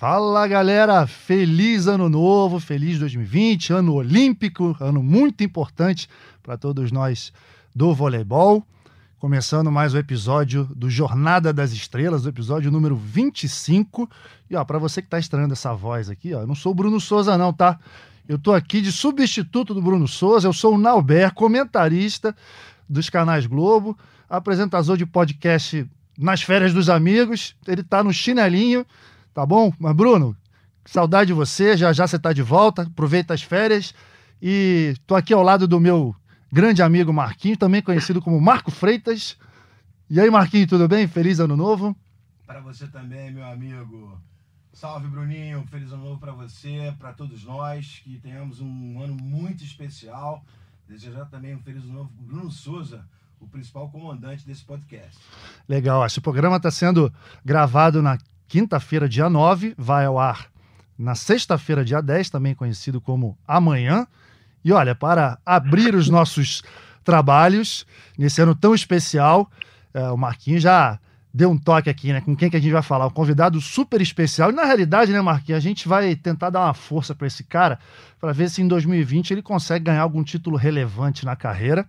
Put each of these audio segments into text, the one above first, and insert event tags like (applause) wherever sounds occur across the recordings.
Fala galera, feliz ano novo, feliz 2020, ano olímpico, ano muito importante para todos nós do voleibol. Começando mais o um episódio do Jornada das Estrelas, o episódio número 25. E ó, para você que está estranhando essa voz aqui, ó, eu não sou o Bruno Souza não, tá? Eu tô aqui de substituto do Bruno Souza, eu sou o Nauber, comentarista dos canais Globo, apresentador de podcast nas férias dos amigos. Ele tá no chinelinho Tá bom? Mas, Bruno, saudade de você. Já já você tá de volta. Aproveita as férias. E tô aqui ao lado do meu grande amigo Marquinhos, também conhecido como Marco Freitas. E aí, Marquinhos, tudo bem? Feliz ano novo. Para você também, meu amigo. Salve, Bruninho. Feliz ano novo para você, para todos nós. Que tenhamos um ano muito especial. Desejar também um feliz ano novo para Bruno Souza, o principal comandante desse podcast. Legal. Esse programa está sendo gravado na quinta-feira, dia 9, vai ao ar na sexta-feira, dia 10, também conhecido como amanhã. E olha, para abrir os nossos trabalhos nesse ano tão especial, é, o Marquinhos já deu um toque aqui, né? Com quem que a gente vai falar? Um convidado super especial. E na realidade, né, Marquinhos, a gente vai tentar dar uma força para esse cara para ver se em 2020 ele consegue ganhar algum título relevante na carreira.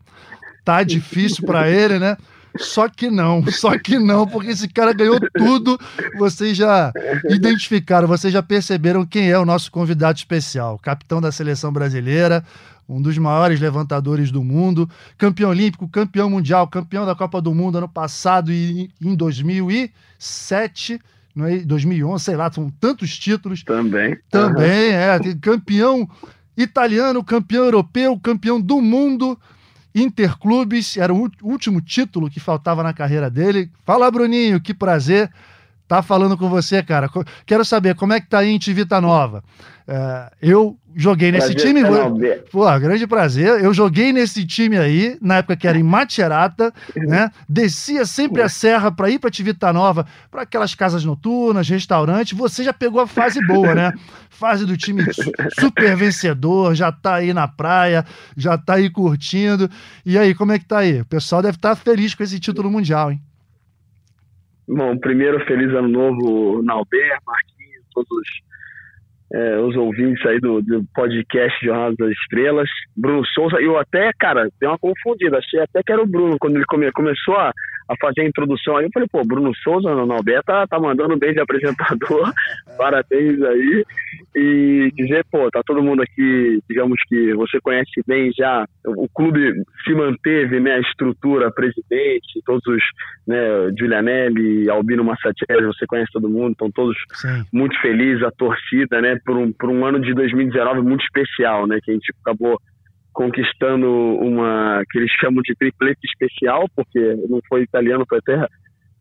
Tá difícil para ele, né? Só que não, só que não, porque esse cara ganhou tudo. Vocês já identificaram, vocês já perceberam quem é o nosso convidado especial, capitão da seleção brasileira, um dos maiores levantadores do mundo, campeão olímpico, campeão mundial, campeão da Copa do Mundo ano passado e em 2007 não é 2011, sei lá, são tantos títulos. Também. Também, uhum. é. Campeão italiano, campeão europeu, campeão do mundo. Interclubes, era o último título que faltava na carreira dele. Fala, Bruninho, que prazer tá falando com você, cara. Quero saber como é que tá aí em Tivita Nova. É, eu joguei nesse prazer time. Pô, grande prazer. Eu joguei nesse time aí, na época que era em Macerata, né? Descia sempre a serra para ir para Tivita Nova, para aquelas casas noturnas, restaurantes. Você já pegou a fase boa, né? (laughs) Fase do time super vencedor, já tá aí na praia, já tá aí curtindo. E aí, como é que tá aí? O pessoal deve estar tá feliz com esse título mundial, hein? Bom, primeiro, feliz ano novo, Nalber, Marquinhos, todos é, os ouvintes aí do, do podcast Jornada das Estrelas. Bruno Souza, eu até, cara, dei uma confundida, achei até que era o Bruno, quando ele come, começou a, a fazer a introdução aí, eu falei, pô, Bruno Souza, no Alberto, tá, tá mandando bem de apresentador, (laughs) parabéns aí, e dizer, pô, tá todo mundo aqui, digamos que você conhece bem já, o clube se manteve, né, a estrutura, presidente, todos os, né, Giulianelli, Albino Massatieri, você conhece todo mundo, estão todos Sim. muito felizes, a torcida, né, por um, por um ano de 2019 muito especial, né, que a gente acabou conquistando uma que eles chamam de triplete especial, porque não foi italiano, foi até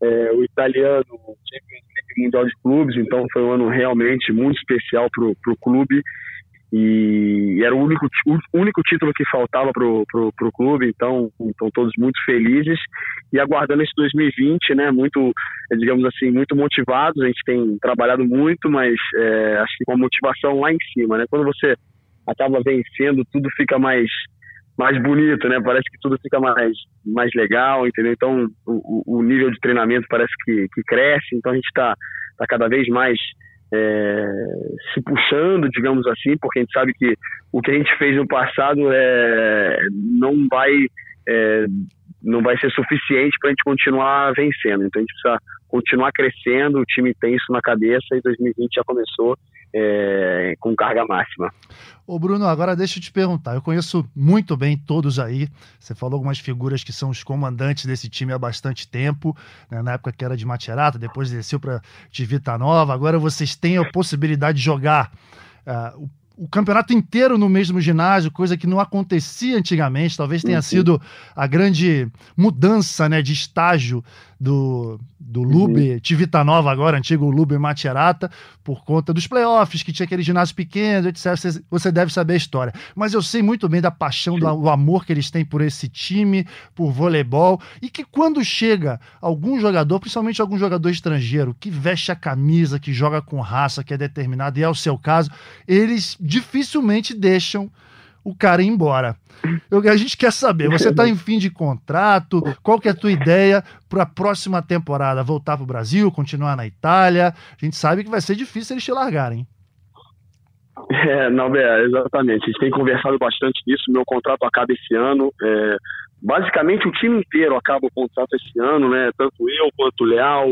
é, o italiano Champions Mundial de Clubes, então foi um ano realmente muito especial para o clube e era o único, o único título que faltava para o clube, então estão todos muito felizes e aguardando esse 2020, né, muito, digamos assim, muito motivados, a gente tem trabalhado muito, mas é, acho que com a motivação lá em cima, né, quando você acaba vencendo, tudo fica mais mais bonito, né? Parece que tudo fica mais, mais legal, entendeu? Então, o, o nível de treinamento parece que, que cresce, então a gente está tá cada vez mais é, se puxando, digamos assim, porque a gente sabe que o que a gente fez no passado é, não vai é, não vai ser suficiente para a gente continuar vencendo. Então a gente precisa continuar crescendo, o time tem isso na cabeça e 2020 já começou é, com carga máxima. Ô Bruno, agora deixa eu te perguntar. Eu conheço muito bem todos aí. Você falou algumas figuras que são os comandantes desse time há bastante tempo, né? na época que era de Macerata, depois desceu para Tivita Nova. Agora vocês têm a possibilidade de jogar uh, o campeonato inteiro no mesmo ginásio, coisa que não acontecia antigamente. Talvez tenha uhum. sido a grande mudança né, de estágio do, do Lube, uhum. Tivita Nova agora, antigo Lube Macerata, por conta dos playoffs, que tinha aquele ginásio pequeno, etc. Você, você deve saber a história. Mas eu sei muito bem da paixão, do, do amor que eles têm por esse time, por voleibol, e que quando chega algum jogador, principalmente algum jogador estrangeiro, que veste a camisa, que joga com raça, que é determinado, e é o seu caso, eles dificilmente deixam o cara ir embora. Eu, a gente quer saber, você está em fim de contrato, qual que é a tua ideia para a próxima temporada? Voltar para o Brasil, continuar na Itália? A gente sabe que vai ser difícil eles te largarem. É, não, é, exatamente. A gente tem conversado bastante nisso. Meu contrato acaba esse ano. É, basicamente, o time inteiro acaba o contrato esse ano, né? Tanto eu quanto o Leal,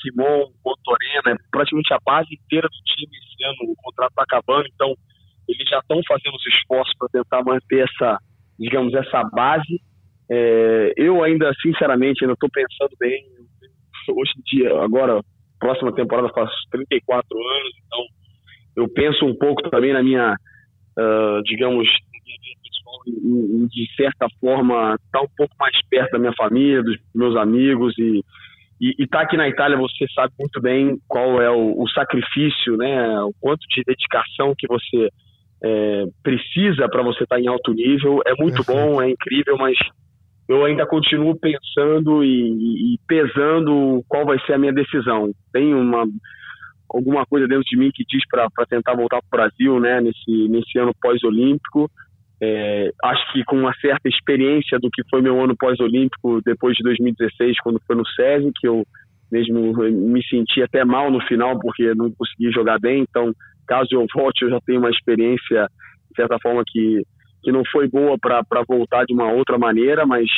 Simon, Motorena, é praticamente a base inteira do time esse ano. O contrato está acabando, então eles já estão fazendo os esforços para tentar manter essa, digamos, essa base. É, eu ainda, sinceramente, ainda estou pensando bem. Hoje em dia, agora, próxima temporada faz 34 anos, então eu penso um pouco também na minha, uh, digamos, de certa forma, estar tá um pouco mais perto da minha família, dos meus amigos e e estar tá aqui na Itália você sabe muito bem qual é o, o sacrifício, né? O quanto de dedicação que você é, precisa para você estar tá em alto nível. É muito Perfeito. bom, é incrível, mas eu ainda continuo pensando e, e, pesando qual vai ser a minha decisão. Tem uma alguma coisa dentro de mim que diz para tentar voltar para o Brasil, né? Nesse nesse ano pós-olímpico. É, acho que com uma certa experiência do que foi meu ano pós-olímpico depois de 2016, quando foi no SESI, que eu mesmo me senti até mal no final porque não consegui jogar bem. Então, caso eu volte, eu já tenho uma experiência, de certa forma, que, que não foi boa para voltar de uma outra maneira, mas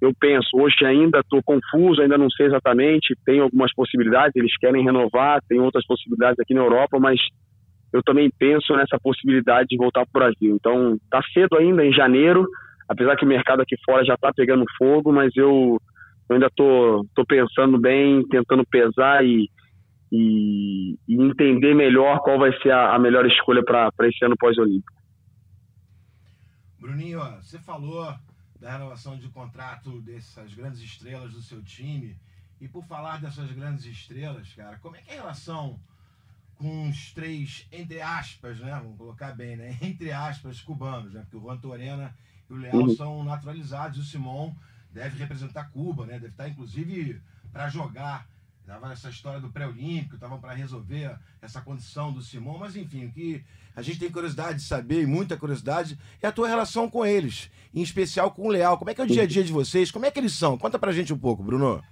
eu penso, hoje ainda estou confuso, ainda não sei exatamente, tem algumas possibilidades, eles querem renovar, tem outras possibilidades aqui na Europa, mas eu também penso nessa possibilidade de voltar para o Brasil. Então, está cedo ainda, em janeiro, apesar que o mercado aqui fora já está pegando fogo, mas eu, eu ainda estou tô, tô pensando bem, tentando pesar e, e, e, entender melhor qual vai ser a, a melhor escolha para esse ano pós-olímpico. Bruninho, você falou da renovação de contrato dessas grandes estrelas do seu time. E por falar dessas grandes estrelas, cara, como é que é a relação com os três, entre aspas, né? Vamos colocar bem, né? (laughs) Entre aspas, cubanos, né? Porque o Juan Torena e o Leal uhum. são naturalizados. O Simon deve representar Cuba, né? Deve estar, inclusive, para jogar. Tava essa história do pré-olímpico, estavam para resolver essa condição do Simon, mas enfim, o que a gente tem curiosidade de saber, e muita curiosidade, é a tua relação com eles, em especial com o Leal. Como é que é o dia a dia de vocês? Como é que eles são? Conta pra gente um pouco, Bruno.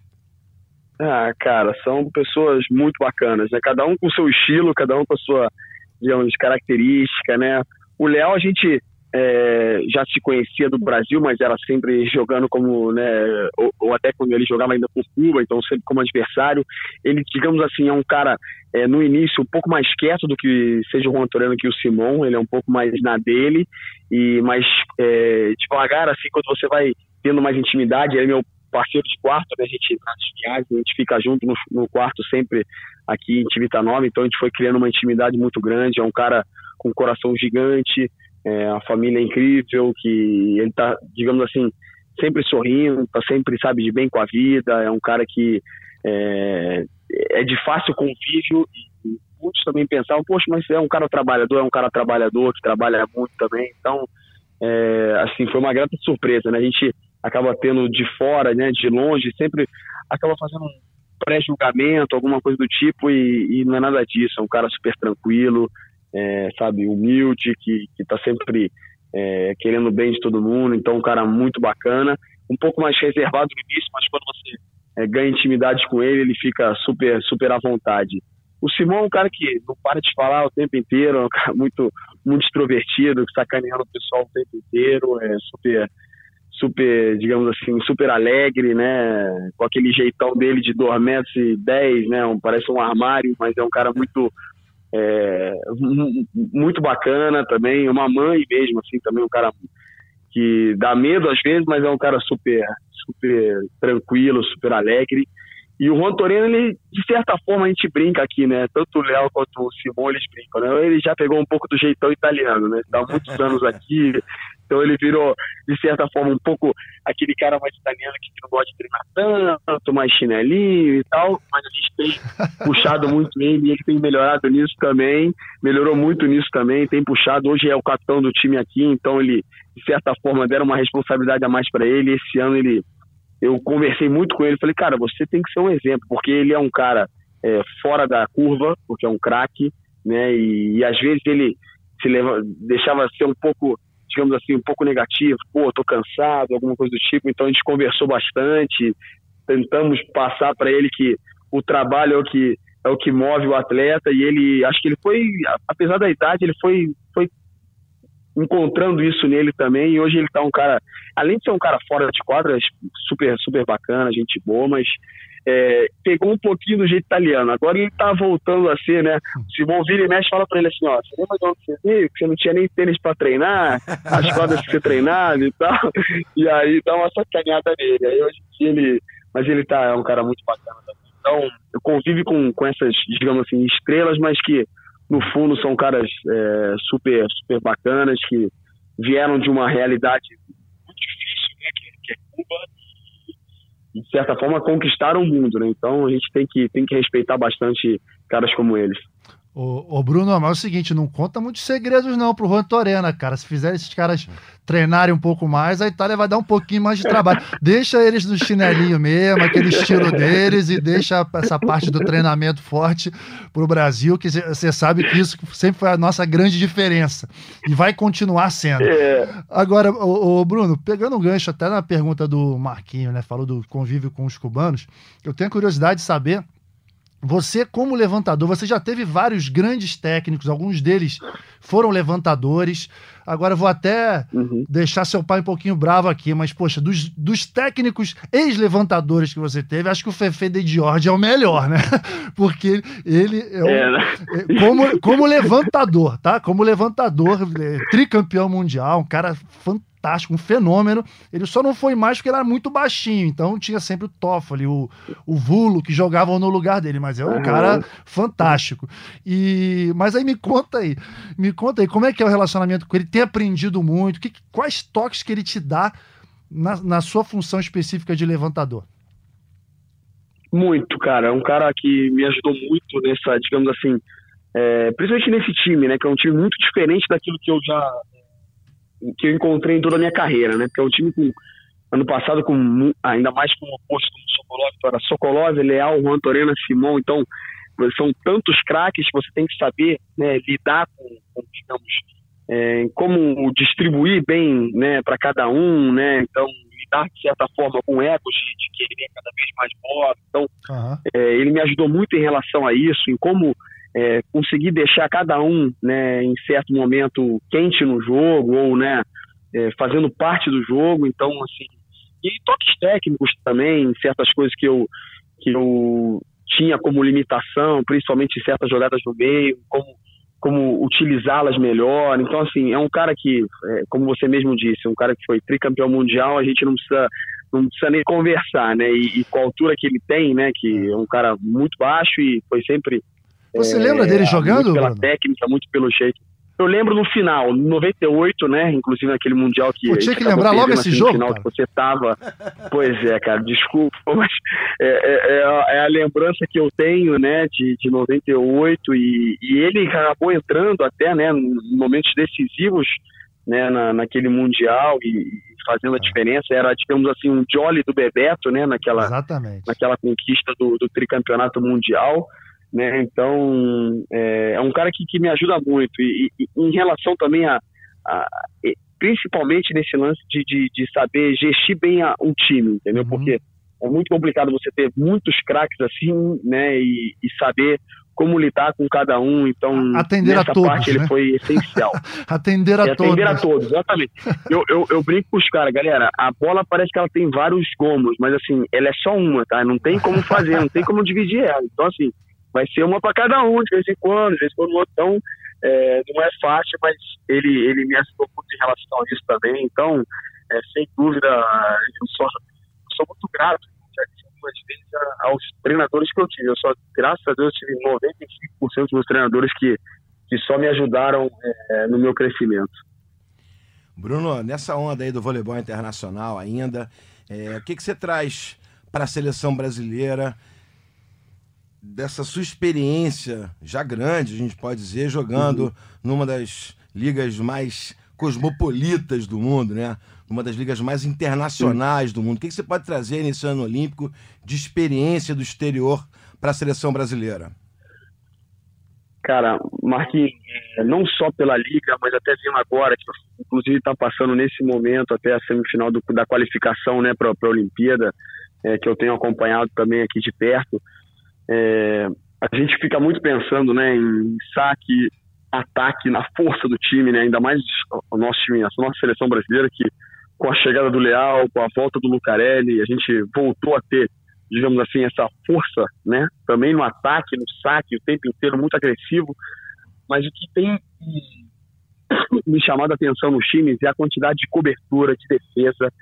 Ah, cara, são pessoas muito bacanas, né? Cada um com o seu estilo, cada um com a sua, digamos, característica, né? O Léo, a gente é, já se conhecia do Brasil, mas era sempre jogando como, né, ou, ou, até quando ele jogava ainda por Cuba, então sempre como adversário. Ele, digamos assim, é um cara, é, no início, um pouco mais quieto do que seja o Juan Toreno que o Simon, ele é um pouco mais na dele, e mais é, devagar, assim, quando você vai tendo mais intimidade, ele é meu parceiro de quarto, né? A gente nas viagens, a gente fica junto no, no quarto sempre aqui em Tivitanova, então a gente foi criando uma intimidade muito grande. É um cara com um coração gigante, é, a família é incrível, que ele tá, digamos assim, sempre sorrindo, tá sempre, sabe, de bem com a vida. É um cara que é, é de fácil convívio e muitos também pensavam, poxa, mas é um cara trabalhador, é um cara trabalhador que trabalha muito também. Então, é, assim, foi uma grande surpresa, né? A gente acaba tendo de fora, né, de longe, sempre acaba fazendo um pré-julgamento, alguma coisa do tipo, e, e, não é nada disso. É um cara super tranquilo, é, sabe, humilde, que, que tá sempre é, querendo bem de todo mundo. Então, um cara muito bacana, um pouco mais reservado no início, mas quando você é, ganha intimidade com ele, ele fica super, super à vontade. O Simão é um cara que não para de falar o tempo inteiro, é um cara muito, muito extrovertido, sacaneando o pessoal o tempo inteiro, é super super, digamos assim, super alegre, né? Com aquele jeitão dele de 2 metros e 10, né? Um, parece um armário, mas é um cara muito é, muito bacana também, uma mãe mesmo, assim, também um cara que dá medo às vezes, mas é um cara super, super tranquilo, super alegre. E o Juan Torino, ele, de certa forma, a gente brinca aqui, né? Tanto o Léo quanto o Simão, eles brincam, né? Ele já pegou um pouco do jeitão italiano, né? Há muitos anos aqui, então ele virou, de certa forma, um pouco aquele cara mais italiano que não gosta de treinar tanto, mais chinelinho e tal, mas a gente tem (laughs) puxado muito ele e ele tem melhorado nisso também, melhorou muito nisso também, tem puxado, hoje é o capitão do time aqui, então ele, de certa forma, deram uma responsabilidade a mais para ele, esse ano ele, eu conversei muito com ele, falei, cara, você tem que ser um exemplo, porque ele é um cara é, fora da curva, porque é um craque, né, e, e às vezes ele se leva, deixava ser um pouco digamos assim, um pouco negativo, pô, tô cansado, alguma coisa do tipo, então a gente conversou bastante, tentamos passar para ele que o trabalho é o que é o que move o atleta. E ele acho que ele foi apesar da idade ele foi foi encontrando isso nele também e hoje ele tá um cara além de ser um cara fora de quadra super super bacana gente boa mas é, pegou um pouquinho do jeito italiano. Agora ele tá voltando a ser, né? Se o vira e mexe, fala pra ele assim, ó, você lembra de onde você veio? Você não tinha nem tênis pra treinar, as quadras que você treinava e tal. (laughs) E aí dá uma sacaneada nele. Aí hoje ele... Mas ele tá, é um cara muito bacana também. Então, eu convivo com, com essas, digamos assim, estrelas, mas que no fundo são caras é, super, super bacanas, que vieram de uma realidade muito difícil, né? Que, é Cuba de certa forma, conquistaram o mundo, né? Então a gente tem que, tem que respeitar bastante caras como eles. Ô, ô, Bruno, mas é o seguinte, não conta muitos segredos não pro Juan Torena, cara. Se fizer esses caras treinarem um pouco mais, a Itália vai dar um pouquinho mais de trabalho. (laughs) deixa eles no chinelinho mesmo, aquele estilo deles, e deixa essa parte do treinamento forte pro Brasil, que você sabe que isso sempre foi a nossa grande diferença. E vai continuar sendo. É. Agora, ô, ô, Bruno, pegando um gancho até na pergunta do Marquinho, né? Falou do convívio com os cubanos, eu tenho curiosidade de saber você, como levantador, você já teve vários grandes técnicos, alguns deles foram levantadores. Agora vou até uhum. deixar seu pai um pouquinho bravo aqui, mas, poxa, dos, dos técnicos ex-levantadores que você teve, acho que o Fefe de Giorgi é o melhor, né? (laughs) Porque ele é, um, é né? É, como, como levantador, tá? Como levantador, é, tricampeão mundial, um cara fantástico fantástico, um fenômeno. Ele só não foi mais porque ele era muito baixinho, então tinha sempre o Toffoli, o, o Vulo, que jogavam no lugar dele, mas é um uhum. cara fantástico. E Mas aí me conta aí, me conta aí, como é que é o relacionamento com ele? Tem aprendido muito? Que, quais toques que ele te dá na, na sua função específica de levantador? Muito, cara. É um cara que me ajudou muito nessa, digamos assim, é, principalmente nesse time, né? Que é um time muito diferente daquilo que eu já que eu encontrei em toda a minha carreira, né? Porque é um time com ano passado com ainda mais com o oposto como Sokolov, então era Sokolov, Leal, Juan Torena, Simão, então são tantos craques que você tem que saber né, lidar com, com digamos, é, como distribuir bem né, para cada um, né? Então lidar de certa forma com egos de, de querer cada vez mais bola. Então uhum. é, ele me ajudou muito em relação a isso, em como é, conseguir deixar cada um, né, em certo momento quente no jogo ou, né, é, fazendo parte do jogo. Então, assim, e toques técnicos também, certas coisas que eu que eu tinha como limitação, principalmente certas jogadas no meio, como como utilizá-las melhor. Então, assim, é um cara que, é, como você mesmo disse, um cara que foi tricampeão mundial, a gente não precisa não precisa nem conversar, né? E, e com a altura que ele tem, né? Que é um cara muito baixo e foi sempre você é, lembra dele jogando? Muito pela técnica, muito pelo jeito. Eu lembro no final, no 98, né? Inclusive naquele Mundial que. Pô, tinha que lembrar logo esse jogo. Final que você tava. Pois é, cara, desculpa, (laughs) mas é, é, é, a, é, a, lembrança que eu tenho, né, de, de 98, e, e ele acabou entrando até, né, em momentos decisivos, né, na, naquele Mundial e, e fazendo a é. diferença. Era, digamos assim, um jolly do Bebeto, né, naquela, Exatamente. naquela conquista do, do tricampeonato mundial né? Então é, é, um cara que, que me ajuda muito e, e em relação também a, a, principalmente nesse lance de, de, de saber gestir bem a, um time, entendeu? Uhum. Porque é muito complicado você ter muitos craques assim, né? E, e, saber como lidar com cada um. Então, atender nessa a todos, parte né? ele foi essencial. (laughs) atender a todos. Atender a todos, exatamente. eu, eu, eu brinco com os caras, galera, a bola parece que ela tem vários gomos, mas assim, ela é só uma, tá? Não tem como fazer, não tem como dividir ela. Então, assim, vai ser uma para cada um, de vez em quando, de vez em quando outro. Então, é, não é fácil, mas ele, ele me ajudou muito em relação a isso também. Então, é, sem dúvida, eu sou, sou muito grato, já disse algumas vezes, aos treinadores que eu tive. Eu só, graças a Deus, tive 95% dos treinadores que, que só me ajudaram é, no meu crescimento. Bruno, nessa onda aí do voleibol internacional ainda, é, o que, que você traz para a seleção brasileira? Dessa sua experiência já grande, a gente pode dizer, jogando uhum. numa das ligas mais cosmopolitas do mundo, né? Uma das ligas mais internacionais do mundo. O que você pode trazer nesse ano olímpico de experiência do exterior para a seleção brasileira? Cara, Marquinhos, é, não só pela Liga, mas até vendo agora, que inclusive está passando nesse momento até a semifinal do, da qualificação né, para a Olimpíada, é, que eu tenho acompanhado também aqui de perto. É, a gente fica muito pensando né, em saque, ataque, na força do time, né, ainda mais o nosso time, a nossa seleção brasileira, que com a chegada do Leal, com a volta do Lucarelli, a gente voltou a ter digamos assim, essa força, né? Também no ataque, no saque, o tempo inteiro muito agressivo. Mas o que tem me (coughs) chamado a atenção nos times é a quantidade de cobertura, de defesa.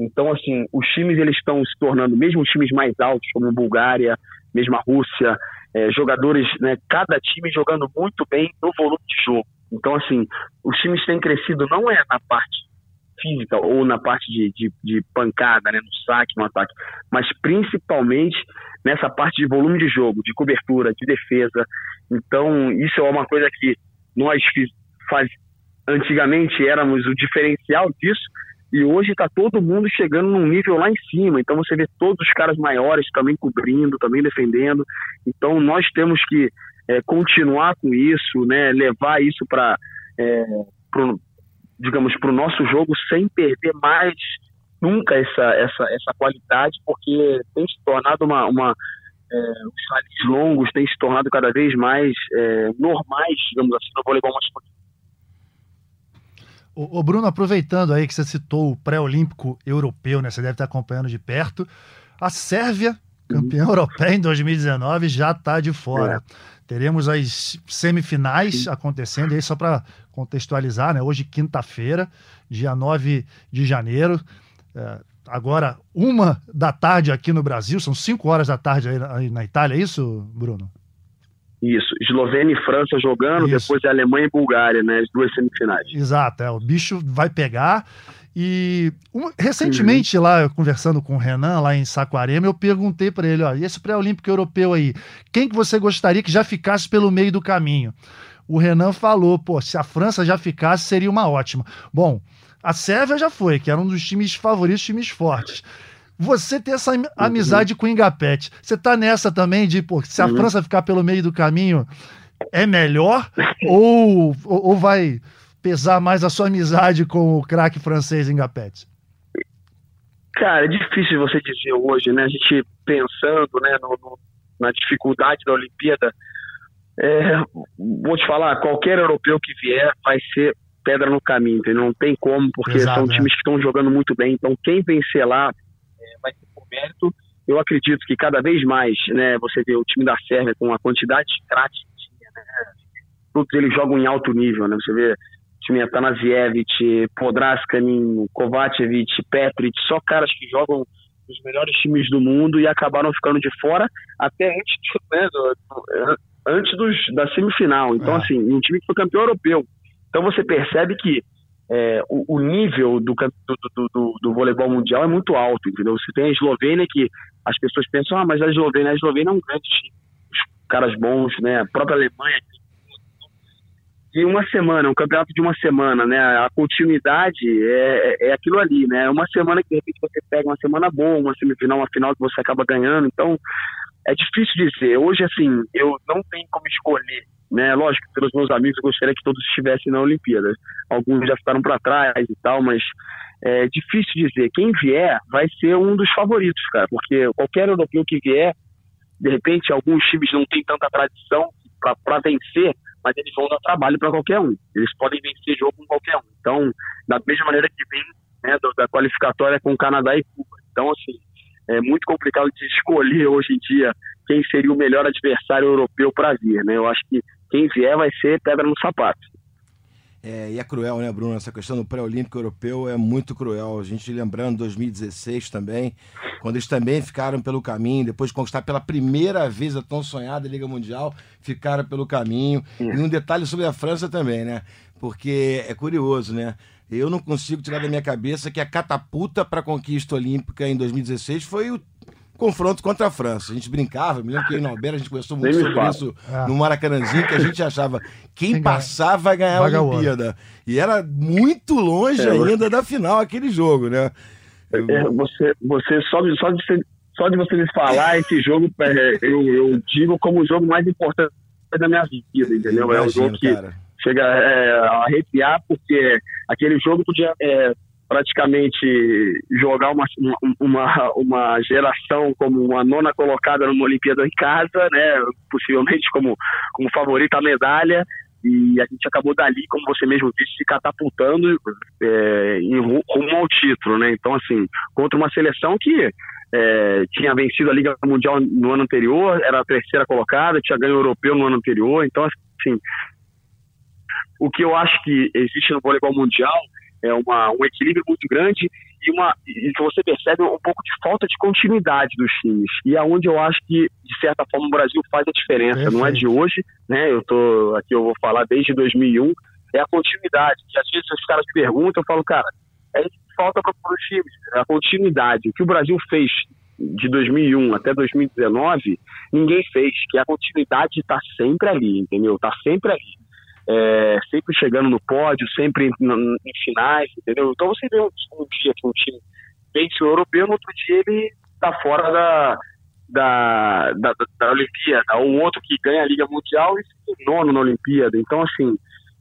Então, assim, os times eles estão se tornando, mesmo os times mais altos, como Bulgária, mesmo a Rússia, é, jogadores, né, cada time jogando muito bem no volume de jogo. Então, assim, os times têm crescido não é na parte física ou na parte de, de, de, pancada, né, no saque, no ataque, mas principalmente nessa parte de volume de jogo, de cobertura, de defesa. Então, isso é uma coisa que nós faz, antigamente éramos o diferencial disso, e hoje está todo mundo chegando num nível lá em cima. Então você vê todos os caras maiores também cobrindo, também defendendo. Então nós temos que é, continuar com isso, né, levar isso para é, digamos, para o nosso jogo sem perder mais nunca essa, essa, essa qualidade, porque tem se tornado uma. uma é, os salis longos têm se tornado cada vez mais é, normais, digamos assim, no voleibol masculino. O, Bruno, aproveitando aí que você citou o pré-olímpico europeu, né? Você deve estar acompanhando de perto. A Sérvia, campeã uhum. (laughs) europeia em 2019, já está de fora. É. Teremos as semifinais acontecendo, aí só para contextualizar, né? Hoje, quinta-feira, dia 9 de janeiro. É, agora, uma da tarde aqui no Brasil, são cinco horas da tarde aí, aí na Itália, é isso, Bruno? Isso, Eslovênia e França jogando, Isso. depois é Alemanha e Bulgária, né? As duas semifinais. Exato, é, o bicho vai pegar. E recentemente, uhum. lá, conversando com o Renan, lá em Saquarema, eu perguntei para ele: ó, e esse pré-olímpico europeu aí, quem que você gostaria que já ficasse pelo meio do caminho? O Renan falou: pô, se a França já ficasse, seria uma ótima. Bom, a Sérvia já foi, que era um dos times favoritos, times fortes você ter essa amizade com o Ingapete. Você tá nessa também de, pô, se a uhum. França ficar pelo meio do caminho, é melhor? (laughs) ou, ou vai pesar mais a sua amizade com o craque francês Ingapete? Cara, é difícil você dizer hoje, né? A gente pensando né, no, no, na dificuldade da Olimpíada. É, vou te falar, qualquer europeu que vier vai ser pedra no caminho, entendeu? não tem como, porque Exato, são né? times que estão jogando muito bem. Então, quem vencer lá vai ser por mérito. Eu acredito que cada vez mais, né, você vê o time da Sérvia com a quantidade de craques né, todos eles jogam em alto nível, né? Você vê o time Atanasievich, Podraskanin, Kovacevic, Petric, só caras que jogam nos melhores times do mundo e acabaram ficando de fora até antes, né, do, antes dos, da semifinal. Então, é. assim, um time que foi campeão europeu. Então você percebe que é, o, o, nível do, do, do, do, voleibol mundial é muito alto, entendeu? Você tem a Eslovênia que as pessoas pensam, ah, mas a Eslovênia, a Eslovênia é um grande time, os caras bons, né? A própria Alemanha. E uma semana, um campeonato de uma semana, né? A continuidade é, é, é aquilo ali, né? Uma semana que de repente você pega uma semana boa, uma semifinal, uma final que você acaba ganhando. Então, é difícil dizer. Hoje, assim, eu não tenho como escolher né? Lógico, pelos meus amigos, eu gostaria que todos estivessem na Olimpíada. Alguns já ficaram para trás e tal, mas é difícil dizer. Quem vier vai ser um dos favoritos, cara, porque qualquer europeu que vier, de repente, alguns times não têm tanta tradição para vencer, mas eles vão dar trabalho para qualquer um. Eles podem vencer jogo com qualquer um. Então, da mesma maneira que vem né, da qualificatória com Canadá e Cuba. Então, assim, é muito complicado de (laughs) escolher hoje em dia quem seria o melhor adversário europeu para vir, né? Eu acho que quem vier vai ser pedra no sapato. É, e é cruel, né, Bruno? Essa questão do pré-olímpico europeu é muito cruel. A gente lembrando 2016 também, quando eles também ficaram pelo caminho, depois de conquistar pela primeira vez a tão sonhada Liga Mundial, ficaram pelo caminho. E um detalhe sobre a França também, né? Porque é curioso, né? Eu não consigo tirar da minha cabeça que a catapulta para a conquista olímpica em 2016 foi o confronto contra a França. A gente brincava, me lembro que na Alberta a gente conversou muito sobre isso é. no Maracanãzinho, que a gente achava quem, quem passar vai ganhar a Olimpíada. E era muito longe é, ainda da final aquele jogo, né? É, você, você só, de, só, de, só de você me falar esse jogo, é, eu, eu digo como o jogo mais importante da minha vida, entendeu? Imagino, é um jogo que cara. chega é, a arrepiar, porque aquele jogo podia é, praticamente jogar uma, uma, uma geração como uma nona colocada numa Olimpíada em casa, né? Possivelmente como, como favorita à medalha. E a gente acabou dali, como você mesmo disse, se catapultando é, em rumo ao título, né? Então, assim, contra uma seleção que é, tinha vencido a Liga Mundial no ano anterior, era a terceira colocada, tinha ganho o europeu no ano anterior. Então, assim, o que eu acho que existe no voleibol mundial é uma, um equilíbrio muito grande e uma e você percebe um pouco de falta de continuidade dos times. E é onde eu acho que de certa forma o Brasil faz a diferença. Perfeito. não é de hoje né? Eu tô aqui eu vou falar desde 2001 é a continuidade. E às vezes os caras me perguntam eu falo cara é isso que falta para os times é a continuidade. O que o Brasil fez de 2001 até 2019 ninguém fez que a continuidade está sempre ali entendeu? Está sempre ali é, sempre chegando no pódio, sempre em, em, finais, entendeu? Então você vê um, um dia que um time vence o europeu, no outro dia ele tá fora da, da, da, da Olimpíada, ou outro que ganha a Liga Mundial e fica nono na Olimpíada. Então, assim,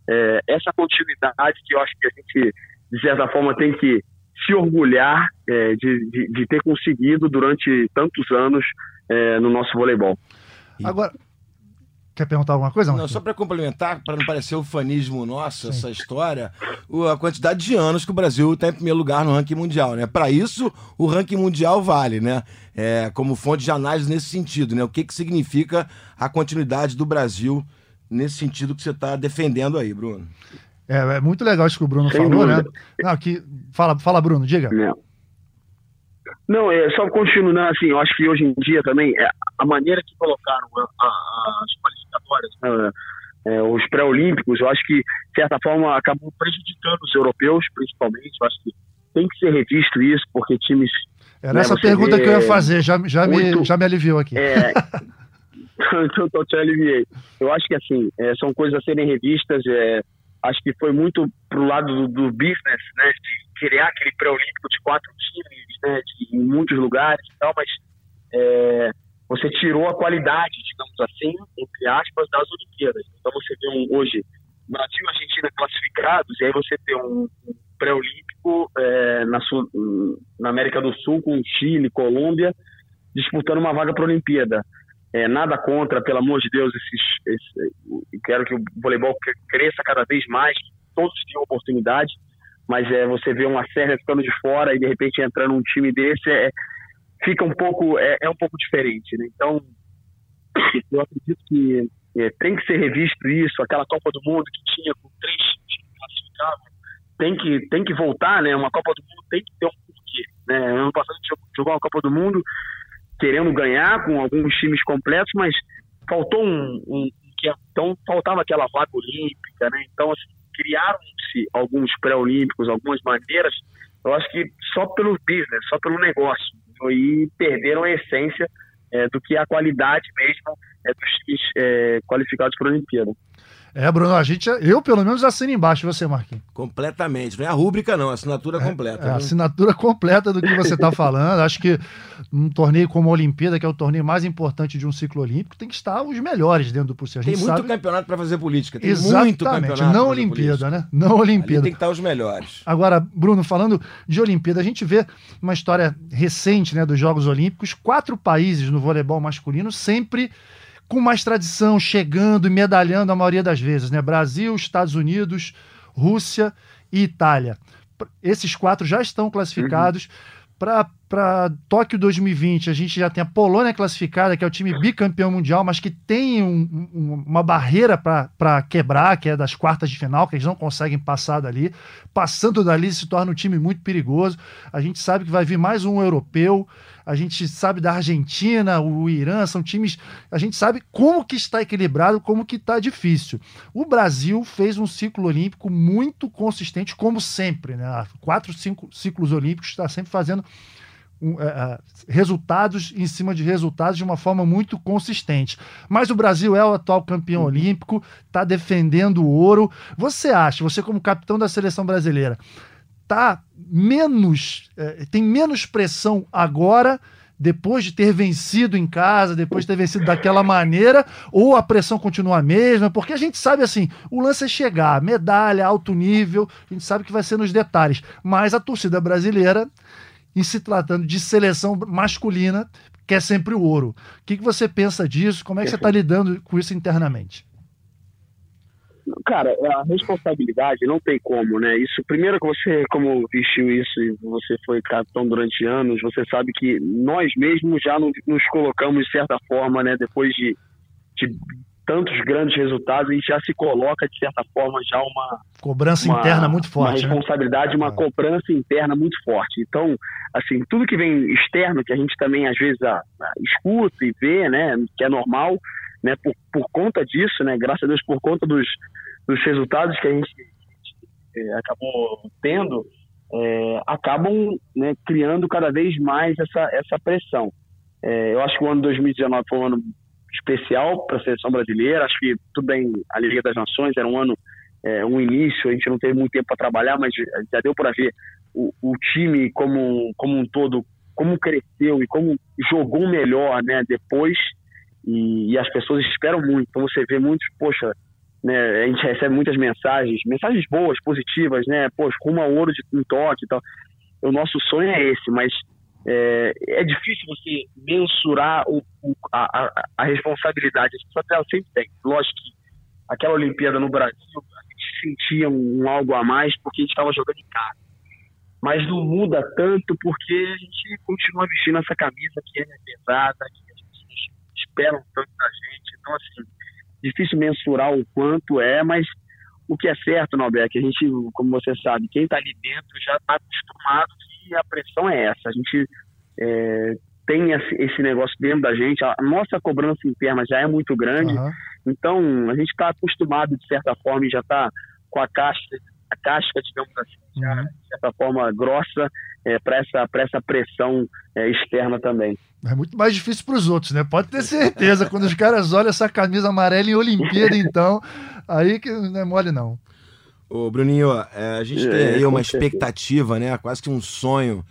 é, essa continuidade que eu acho que a gente, de certa forma, tem que se orgulhar é, de, de, de, ter conseguido durante tantos anos é, no nosso voleibol. Agora, Quer perguntar alguma coisa? Não, só para complementar, para não parecer o fanismo nosso, Sim. essa história, a quantidade de anos que o Brasil está em primeiro lugar no ranking mundial, né? Para isso, o ranking mundial vale, né? É, como fonte de análise nesse sentido, né? O que, que significa a continuidade do Brasil nesse sentido que você está defendendo aí, Bruno? É, é, muito legal isso que o Bruno Sem falou, né? dúvida. né? Não, que... fala, fala, Bruno, diga. Não. Não, é, só continuando, assim, eu acho que hoje em dia também, é, a maneira que colocaram a, a, as qualificatórias, né, é, os pré-olímpicos, eu acho que, de certa forma, acabou prejudicando os europeus, principalmente. Eu acho que tem que ser revisto isso, porque times. Era né, essa pergunta que eu ia fazer, já, já, muito, me, já me aliviou aqui. É, então, (laughs) eu te aliviei. Eu acho que, assim, é, são coisas a serem revistas. É, acho que foi muito pro lado do, do business, né, de criar aquele pré-olímpico de quatro times, né, de, em muitos lugares e tal, mas é, você tirou a qualidade, digamos assim, entre aspas, das Olimpíadas. Então você vê um, hoje Brasil e Argentina classificados, e aí você tem um, pré-olímpico é, na, na, América do Sul com Chile, Colômbia, disputando uma vaga para a Olimpíada. É, nada contra, pelo amor de Deus, esses, quero que o voleibol cresça cada vez mais, todos tenham oportunidade, mas é, você vê uma Sérvia ficando de fora e de repente entrando um time desse, é, fica um pouco, é, é um pouco diferente, né? Então, (coughs) eu acredito que é, tem que ser revisto isso, aquela Copa do Mundo que tinha com três times classificados, tem que, tem que voltar, né? Uma Copa do Mundo tem que ter um porquê, né? Ano passado a gente jogou uma Copa do Mundo querendo ganhar com alguns times completos, mas faltou um, um então faltava aquela vaga olímpica, né? Então assim, criaram-se alguns pré-olímpicos, algumas maneiras, eu acho que só pelo business, só pelo negócio, e perderam a essência é, do que a qualidade mesmo é, dos times é, qualificados para a Olimpíada. É, Bruno, a gente, eu pelo menos assino embaixo, você, Marquinhos. Completamente, não é a rúbrica não, a assinatura é, completa. É, a assinatura completa do que você está falando. Acho que um torneio como a Olimpíada, que é o torneio mais importante de um ciclo olímpico, tem que estar os melhores dentro do possível. Tem muito sabe... campeonato para fazer política, tem Exatamente, muito campeonato. Não Olimpíada, né? Não Olimpíada. Ali tem que estar os melhores. Agora, Bruno, falando de Olimpíada, a gente vê uma história recente, né, dos Jogos Olímpicos, quatro países no voleibol masculino sempre com mais tradição, chegando e medalhando a maioria das vezes, né? Brasil, Estados Unidos, Rússia e Itália. Esses quatro já estão classificados. Uhum. Para Tóquio 2020, a gente já tem a Polônia classificada, que é o time bicampeão mundial, mas que tem um, um, uma barreira para quebrar, que é das quartas de final, que eles não conseguem passar dali. Passando dali se torna um time muito perigoso. A gente sabe que vai vir mais um europeu a gente sabe da Argentina, o Irã, são times, a gente sabe como que está equilibrado, como que está difícil. O Brasil fez um ciclo olímpico muito consistente, como sempre, né? Quatro, cinco ciclos olímpicos, está sempre fazendo um, é, resultados em cima de resultados de uma forma muito consistente. Mas o Brasil é o atual campeão uhum. olímpico, está defendendo o ouro. Você acha, você como capitão da seleção brasileira, tá menos, é, tem menos pressão agora depois de ter vencido em casa, depois de ter vencido daquela maneira, ou a pressão continua a mesma? Porque a gente sabe assim, o lance é chegar, medalha, alto nível, a gente sabe que vai ser nos detalhes, mas a torcida brasileira, em se tratando de seleção masculina, quer sempre o ouro. O que, que você pensa disso? Como é que você está lidando com isso internamente? Cara, a responsabilidade não tem como, né? Isso, primeiro que você, como vestiu isso e você foi capitão durante anos, você sabe que nós mesmos já nos colocamos de certa forma, né? Depois de, de tantos grandes resultados, a gente já se coloca de certa forma já uma cobrança uma, interna muito forte, uma né? responsabilidade, né? uma cobrança interna muito forte. Então, assim, tudo que vem externo que a gente também às vezes a, a, escuta e vê, né? Que é normal né, por, por conta disso, né, graças a Deus, por conta dos, dos resultados que a gente, é, acabou tendo, é, acabam né, criando cada vez mais essa, essa pressão. É, eu acho que o ano 2019 foi um ano especial para a seleção brasileira. Acho que tudo bem, a Liga das Nações era um ano, é, um início, a gente não teve muito tempo para trabalhar, mas já deu para ver o, o, time como, como um todo, como cresceu e como jogou melhor né, depois e, e, as pessoas esperam muito. Então você vê muitos, poxa, né, a gente recebe muitas mensagens, mensagens boas, positivas, né? Poxa, rumo ao ouro de um toque e tal. O nosso sonho é esse, mas é, é difícil você mensurar o, o, a, a, responsabilidade. A gente sempre tem. Lógico que aquela Olimpíada no Brasil, a gente sentia um, um algo a mais porque a gente estava jogando em casa. Mas não muda tanto porque a gente continua vestindo essa camisa que é pesada, que esperam tanto da gente. Então, assim, difícil mensurar o quanto é, mas o que é certo, Norberto, a gente, como você sabe, quem está ali dentro já está acostumado que a pressão é essa. A gente é, tem esse negócio dentro da gente, a nossa cobrança interna já é muito grande, uhum. então a gente está acostumado, de certa forma, e já está com a caixa a casca, digamos assim, já, uhum. de certa forma grossa é, para essa, essa pressão é, externa também. É muito mais difícil para os outros, né? Pode ter certeza. Quando os caras olham essa camisa amarela em Olimpíada, (laughs) então, aí que não é mole, não. Ô, Bruninho, é, a gente é, tem aí uma expectativa, né? Quase que um sonho.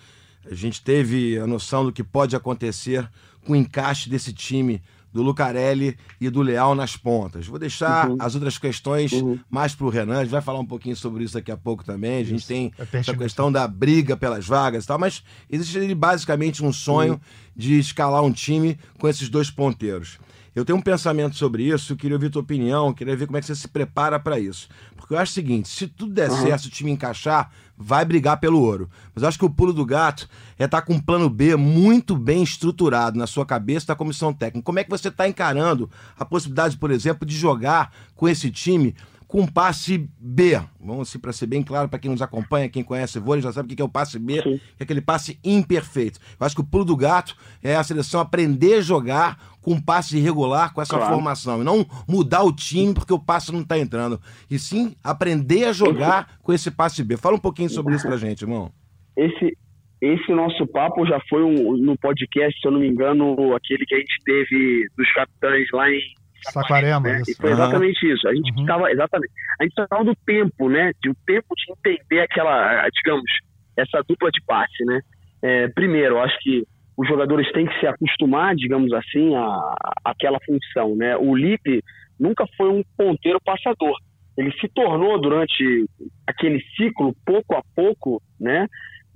A gente teve a noção do que pode acontecer com o encaixe desse time do Lucarelli e do Leal nas pontas. Vou deixar uhum. as outras questões uhum. mais para o Renan, a gente vai falar um pouquinho sobre isso daqui a pouco também. A gente isso. tem é essa questão da briga pelas vagas e tal, mas existe basicamente um sonho uhum. de escalar um time com esses dois ponteiros. Eu tenho um pensamento sobre isso, eu queria ouvir tua opinião, queria ver como é que você se prepara para isso. Porque eu acho o seguinte, se tudo der uhum. certo, se o time encaixar, vai brigar pelo ouro. Mas eu acho que o pulo do gato é estar tá com um plano B muito bem estruturado na sua cabeça da comissão técnica. Como é que você está encarando a possibilidade, por exemplo, de jogar com esse time com passe B. Vamos assim, para ser bem claro, para quem nos acompanha, quem conhece vôlei, já sabe o que é o passe B, Sim. que é aquele passe imperfeito. Eu acho que o pulo do gato é a seleção aprender a jogar com passe irregular com essa claro. formação. E não mudar o time porque o passe não está entrando. E sim aprender a jogar com esse passe B. Fala um pouquinho sobre isso pra gente, irmão. Esse, esse nosso papo já foi um, no podcast, se eu não me engano, aquele que a gente teve dos capitães lá em Saquarema, né? E foi exatamente uhum. isso. A gente estava uhum. exatamente. A gente estava do tempo, né? De o tempo de entender aquela, digamos, essa dupla de passe, né? É, primeiro, acho que os jogadores têm que se acostumar, digamos assim, a, a aquela função, né? O Lipe nunca foi um ponteiro passador. Ele se tornou durante aquele ciclo, pouco a pouco, né?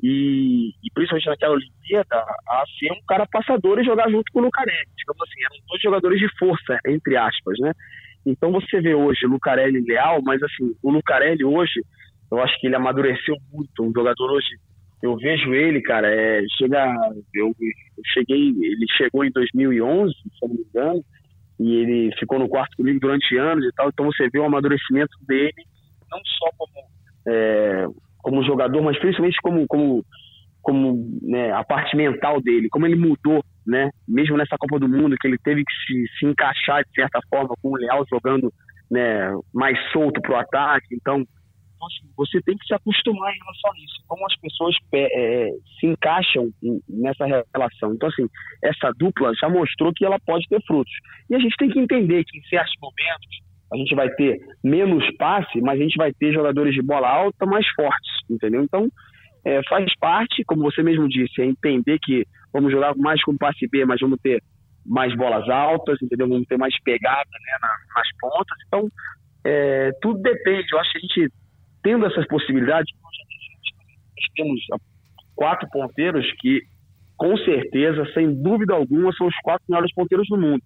E, e, principalmente naquela Olimpíada, a ser um cara passador e jogar junto com o Lucarelli. Digamos assim, eram dois jogadores de força, entre aspas, né? Então você vê hoje Lucarelli Leal, mas assim, o Lucarelli hoje, eu acho que ele amadureceu muito. Um jogador hoje, eu vejo ele, cara, é, chega, eu, eu cheguei, ele chegou em 2011, se não me engano, e ele ficou no quarto comigo durante anos e tal. Então você vê o amadurecimento dele, não só como é, como jogador, mas principalmente como, como, como né, a parte mental dele, como ele mudou, né? Mesmo nessa Copa do Mundo, que ele teve que se, se encaixar de certa forma com o Leal jogando né, mais solto para o ataque. Então, você tem que se acostumar em relação a isso, como as pessoas é, se encaixam nessa relação. Então, assim, essa dupla já mostrou que ela pode ter frutos. E a gente tem que entender que em certos momentos a gente vai ter menos passe, mas a gente vai ter jogadores de bola alta mais fortes, entendeu? Então, é, faz parte, como você mesmo disse, é entender que vamos jogar mais com passe B, mas vamos ter mais bolas altas, entendeu? Vamos ter mais pegada né, na, nas pontas. Então, é, tudo depende. Eu acho que a gente, tendo essas possibilidades, nós temos quatro ponteiros que, com certeza, sem dúvida alguma, são os quatro melhores ponteiros do mundo.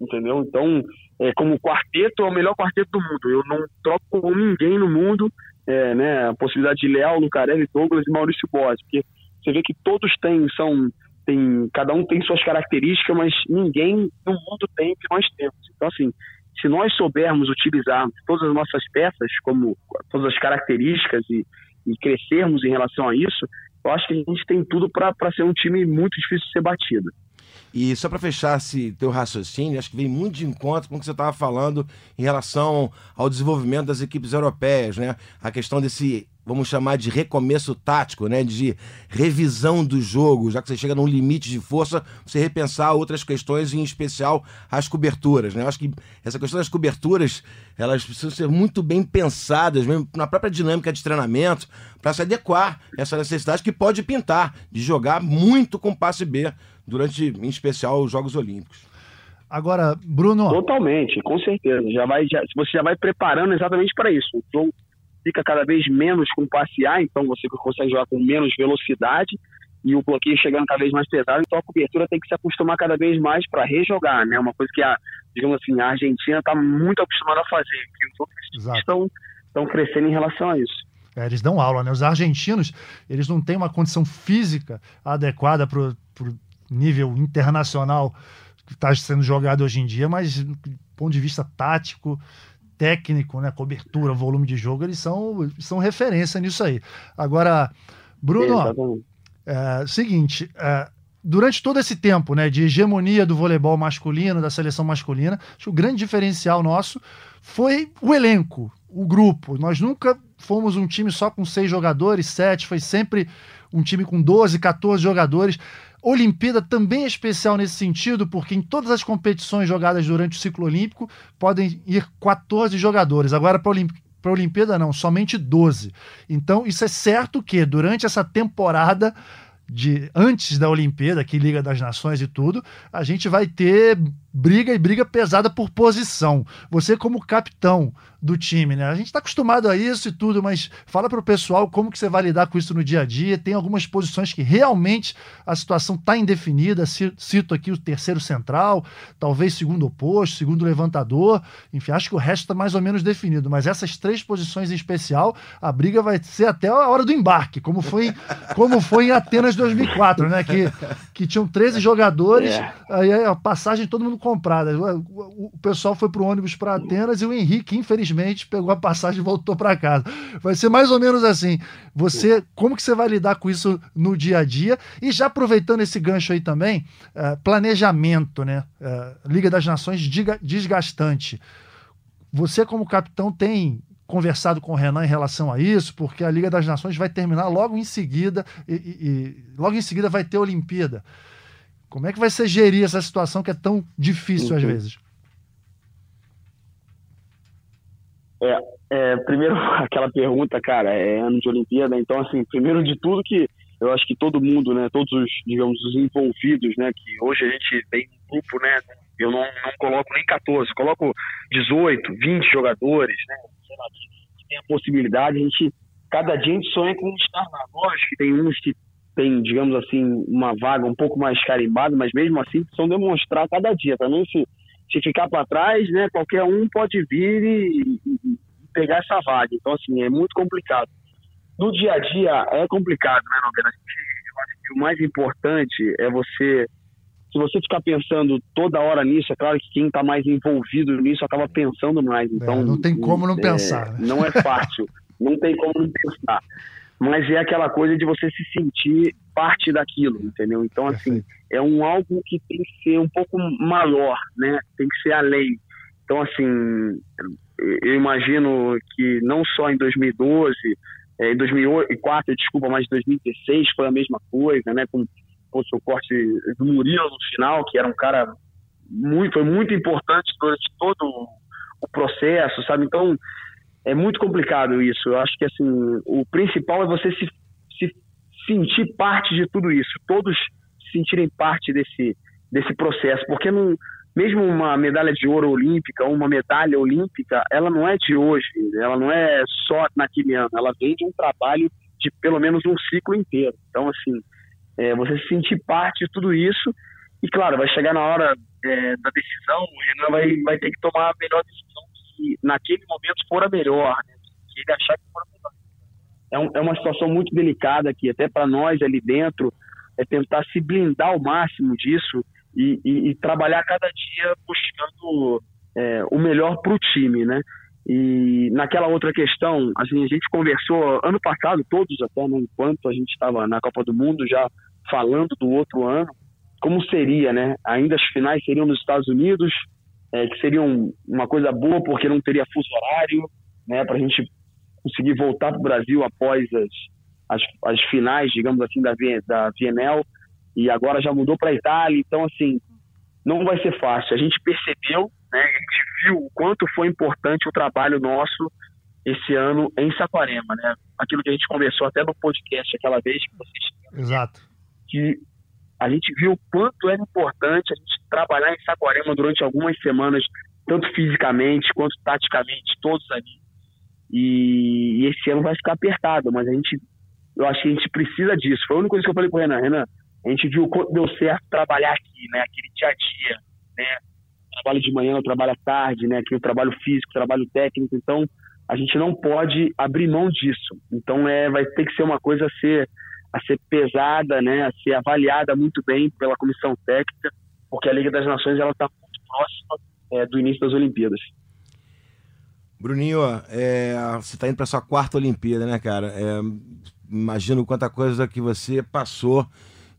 Entendeu? Então, é, como quarteto, é o melhor quarteto do mundo. Eu não troco com ninguém no mundo é, né, a possibilidade de Leal, Lucarelli, Douglas e Maurício Borges, porque você vê que todos têm, são, tem, cada um tem suas características, mas ninguém no mundo tem o que nós temos. Então, assim, se nós soubermos utilizar todas as nossas peças, como todas as características e, e crescermos em relação a isso, eu acho que a gente tem tudo para ser um time muito difícil de ser batido. E só para fechar esse teu raciocínio, acho que vem muito de encontro com o que você estava falando em relação ao desenvolvimento das equipes europeias, né? A questão desse vamos chamar de recomeço tático, né? De revisão do jogo, já que você chega num limite de força, você repensar outras questões, em especial as coberturas, né? Eu acho que essa questão das coberturas, elas precisam ser muito bem pensadas, mesmo na própria dinâmica de treinamento, para se adequar a essa necessidade que pode pintar de jogar muito com passe B durante, em especial, os Jogos Olímpicos. Agora, Bruno. Totalmente, com certeza. Já vai, já, você já vai preparando exatamente para isso. O jogo fica cada vez menos com passe A, então você consegue jogar com menos velocidade e o bloqueio chegando cada vez mais pesado, então a cobertura tem que se acostumar cada vez mais para rejogar, né? Uma coisa que a, digamos assim, a Argentina está muito acostumada a fazer, que os outros estão, estão crescendo em relação a isso. É, eles dão aula, né? Os argentinos, eles não têm uma condição física adequada para o nível internacional que está sendo jogado hoje em dia, mas do ponto de vista tático, técnico, né, cobertura, volume de jogo, eles são, são referência nisso aí. Agora, Bruno, é, seguinte, é, durante todo esse tempo né, de hegemonia do voleibol masculino, da seleção masculina, acho que o grande diferencial nosso foi o elenco, o grupo. Nós nunca fomos um time só com seis jogadores, sete, foi sempre um time com 12, 14 jogadores. Olimpíada também é especial nesse sentido, porque em todas as competições jogadas durante o ciclo olímpico podem ir 14 jogadores. Agora, para a Olimpíada, não, somente 12. Então, isso é certo que durante essa temporada de antes da Olimpíada, que Liga das Nações e tudo, a gente vai ter briga e briga pesada por posição. Você como capitão do time, né? A gente está acostumado a isso e tudo, mas fala para o pessoal como que você vai lidar com isso no dia a dia. Tem algumas posições que realmente a situação está indefinida. Cito aqui o terceiro central, talvez segundo oposto, segundo levantador. Enfim, acho que o resto está mais ou menos definido. Mas essas três posições em especial, a briga vai ser até a hora do embarque, como foi, como foi em Atenas 2004, né? Que, que tinham 13 jogadores, é. aí a passagem todo mundo comprada. O, pessoal foi para o ônibus para Atenas e o Henrique, infelizmente, pegou a passagem e voltou para casa. Vai ser mais ou menos assim. Você, como que você vai lidar com isso no dia a dia? E já aproveitando esse gancho aí também, uh, planejamento, né? Uh, Liga das Nações desgastante. Você, como capitão, tem conversado com o Renan em relação a isso, porque a Liga das Nações vai terminar logo em seguida e, e, e logo em seguida vai ter a Olimpíada. Como é que vai ser gerir essa situação que é tão difícil às vezes? É, é, primeiro, (laughs) aquela pergunta, cara, é ano de Olimpíada, então, assim, primeiro de tudo que eu acho que todo mundo, né, todos os, digamos, os envolvidos, né, que hoje a gente tem um grupo, né, eu não, não coloco nem 14, coloco 18, 20 jogadores, né, que tem a possibilidade, a gente, cada dia a gente sonha com estar lá. Lógico que tem uns que tem, digamos assim, uma vaga um pouco mais carimbada, mas mesmo assim precisam demonstrar cada dia. Também se, se ficar para trás, né, qualquer um pode vir e, e, pegar essa vaga. Então, assim, é muito complicado. No dia a dia é complicado, né, Nogueira? Eu acho que o mais importante é você. Se você ficar pensando toda hora nisso, é claro que quem está mais envolvido nisso acaba pensando mais. Então, é, não tem como não é, pensar. Né? Não é fácil. (laughs) não tem como não pensar mas é aquela coisa de você se sentir parte daquilo, entendeu? Então, assim, é um algo que tem que ser um pouco maior, né? Tem que ser além. Então, assim, eu imagino que não só em 2012, é, em 2004, desculpa, mas em 2016 foi a mesma coisa, né? Com, com o seu corte do Murilo no final, que era um cara muito, foi muito importante durante todo o processo, sabe? Então, é muito complicado isso. Eu acho que assim, o principal é você se, se sentir parte de tudo isso. Todos sentirem parte desse, desse processo, porque não, mesmo uma medalha de ouro olímpica, uma medalha olímpica, ela não é de hoje, ela não é só naquele ano, ela vem de um trabalho de pelo menos um ciclo inteiro. Então, assim, é, você se sentir parte de tudo isso, e claro, vai chegar na hora é, da decisão, o Renan vai, vai ter que tomar a melhor decisão que naquele momento for a melhor, né? que ele achar que for a melhor. É, um, é uma situação muito delicada aqui, até para nós ali dentro, é tentar se blindar ao máximo disso e, e, e trabalhar cada dia buscando é, o melhor para o time, né? E naquela outra questão, assim, a gente conversou ano passado, todos até, né, enquanto a gente estava na Copa do Mundo, já falando do outro ano, como seria, né? Ainda as finais seriam nos Estados Unidos, é, que seriam uma coisa boa porque não teria fuso horário, né? Para a gente conseguir voltar para o Brasil após as, as, as, finais, digamos assim, da, da VNL, e agora já mudou para a Itália, então assim, não vai ser fácil. A gente percebeu, né? A gente viu o quanto foi importante o trabalho nosso esse ano em Saquarema, né? Aquilo que a gente conversou até no podcast aquela vez que vocês Exato. que a gente viu o quanto era importante a gente trabalhar em Saquarema durante algumas semanas, tanto fisicamente quanto taticamente, todos ali. E, e, esse ano vai ficar apertado, mas a gente, eu acho que a gente precisa disso. Foi a única coisa que eu falei com o Renan. Renan, a gente viu o quanto deu certo trabalhar aqui, né? Aquele dia a dia, né? Trabalho de manhã, trabalho à tarde, né? Aquele trabalho físico, trabalho técnico. Então, a gente não pode abrir mão disso. Então, é, vai ter que ser uma coisa a ser a ser pesada, né, a ser avaliada muito bem pela comissão técnica, porque a Liga das Nações ela está muito próxima é, do início das Olimpíadas. Bruninho, é, você está indo para sua quarta Olimpíada, né, cara? É, imagino quanta coisa que você passou